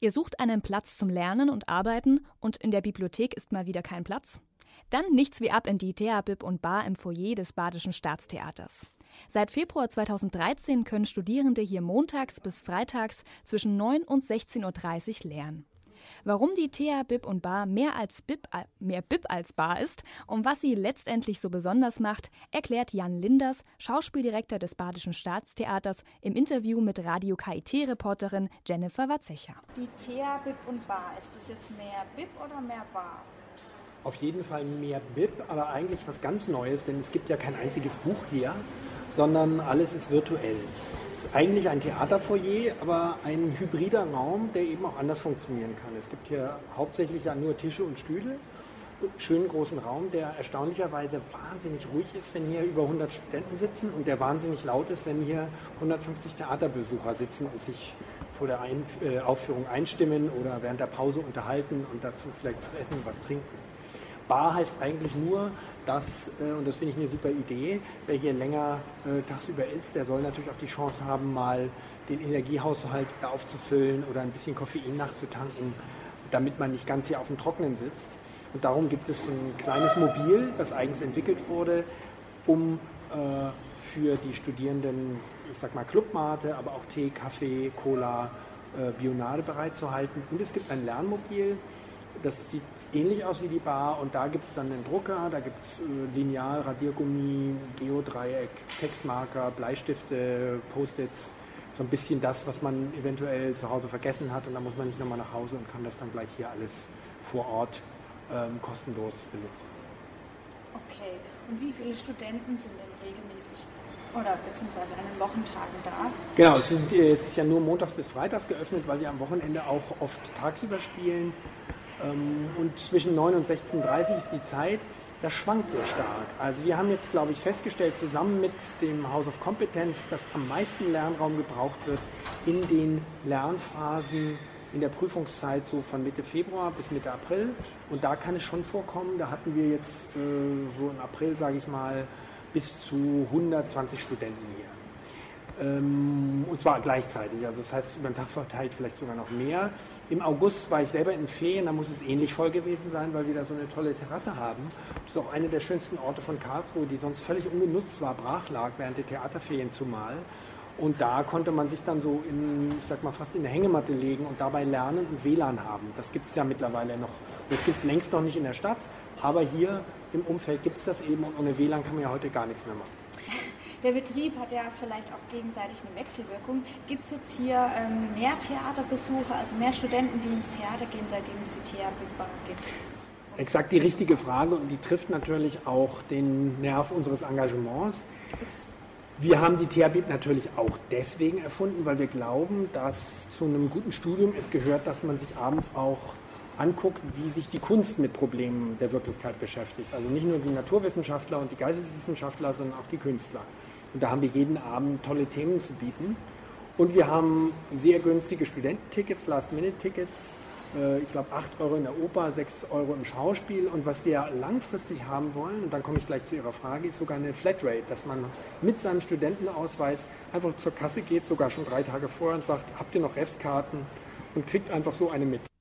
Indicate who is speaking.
Speaker 1: Ihr sucht einen Platz zum Lernen und Arbeiten und in der Bibliothek ist mal wieder kein Platz? Dann nichts wie ab in die Theabib und Bar im Foyer des Badischen Staatstheaters. Seit Februar 2013 können Studierende hier montags bis freitags zwischen 9 und 16.30 Uhr lernen. Warum die Thea Bib und Bar mehr als Bib, mehr Bib als Bar ist und was sie letztendlich so besonders macht, erklärt Jan Linders, Schauspieldirektor des Badischen Staatstheaters, im Interview mit Radio KIT-Reporterin Jennifer Watzecher.
Speaker 2: Die Thea Bib und Bar, ist das jetzt mehr Bib oder mehr Bar?
Speaker 3: Auf jeden Fall mehr Bib, aber eigentlich was ganz Neues, denn es gibt ja kein einziges Buch hier, sondern alles ist virtuell ist eigentlich ein Theaterfoyer, aber ein hybrider Raum, der eben auch anders funktionieren kann. Es gibt hier hauptsächlich ja nur Tische und Stühle, einen schönen großen Raum, der erstaunlicherweise wahnsinnig ruhig ist, wenn hier über 100 Studenten sitzen und der wahnsinnig laut ist, wenn hier 150 Theaterbesucher sitzen und sich vor der Ein äh, Aufführung einstimmen oder während der Pause unterhalten und dazu vielleicht was essen und was trinken. Bar heißt eigentlich nur, dass, äh, und das finde ich eine super Idee, wer hier länger äh, tagsüber ist, der soll natürlich auch die Chance haben, mal den Energiehaushalt aufzufüllen oder ein bisschen Koffein nachzutanken, damit man nicht ganz hier auf dem Trockenen sitzt. Und darum gibt es ein kleines Mobil, das eigens entwickelt wurde, um äh, für die Studierenden, ich sag mal Clubmate, aber auch Tee, Kaffee, Cola, Bionade bereitzuhalten. Und es gibt ein Lernmobil, das sieht ähnlich aus wie die Bar und da gibt es dann einen Drucker, da gibt es äh, Lineal, Radiergummi, Geodreieck, Textmarker, Bleistifte, Post-its, so ein bisschen das, was man eventuell zu Hause vergessen hat und dann muss man nicht nochmal nach Hause und kann das dann gleich hier alles vor Ort ähm, kostenlos benutzen.
Speaker 2: Okay, und wie viele Studenten sind denn regelmäßig oder beziehungsweise an den Wochentagen da?
Speaker 3: Genau, es ist, es ist ja nur montags bis freitags geöffnet, weil wir am Wochenende auch oft tagsüber spielen. Ähm, und zwischen 9 und 16.30 ist die Zeit. Das schwankt sehr stark. Also wir haben jetzt, glaube ich, festgestellt, zusammen mit dem House of Competence, dass am meisten Lernraum gebraucht wird in den Lernphasen in der Prüfungszeit so von Mitte Februar bis Mitte April. Und da kann es schon vorkommen, da hatten wir jetzt äh, so im April, sage ich mal, bis zu 120 Studenten hier. Ähm, und zwar gleichzeitig. Also das heißt, über den Tag verteilt vielleicht sogar noch mehr. Im August war ich selber in Ferien, da muss es ähnlich voll gewesen sein, weil wir da so eine tolle Terrasse haben. Das ist auch einer der schönsten Orte von Karlsruhe, die sonst völlig ungenutzt war, brach lag während der Theaterferien zumal. Und da konnte man sich dann so in, ich sag mal, fast in eine Hängematte legen und dabei lernen und WLAN haben. Das gibt es ja mittlerweile noch. Das gibt es längst noch nicht in der Stadt, aber hier im Umfeld gibt es das eben und ohne WLAN kann man ja heute gar nichts mehr machen.
Speaker 2: Der Betrieb hat ja vielleicht auch gegenseitig eine Wechselwirkung. Gibt es jetzt hier ähm, mehr Theaterbesucher, also mehr Studenten, die ins Theater gehen, seitdem es die Theaterbar gibt?
Speaker 3: Exakt die richtige Frage und die trifft natürlich auch den Nerv unseres Engagements. Wir haben die Theabib natürlich auch deswegen erfunden, weil wir glauben, dass zu einem guten Studium es gehört, dass man sich abends auch anguckt, wie sich die Kunst mit Problemen der Wirklichkeit beschäftigt. Also nicht nur die Naturwissenschaftler und die Geisteswissenschaftler, sondern auch die Künstler. Und da haben wir jeden Abend tolle Themen zu bieten. Und wir haben sehr günstige Studententickets, Last-Minute-Tickets. Äh, ich glaube 8 Euro in der Oper, 6 Euro im Schauspiel. Und was wir langfristig haben wollen, und dann komme ich gleich zu Ihrer Frage, ist sogar eine Flatrate, dass man mit seinem Studentenausweis einfach zur Kasse geht, sogar schon drei Tage vorher und sagt, habt ihr noch Restkarten? Und kriegt einfach so eine mit.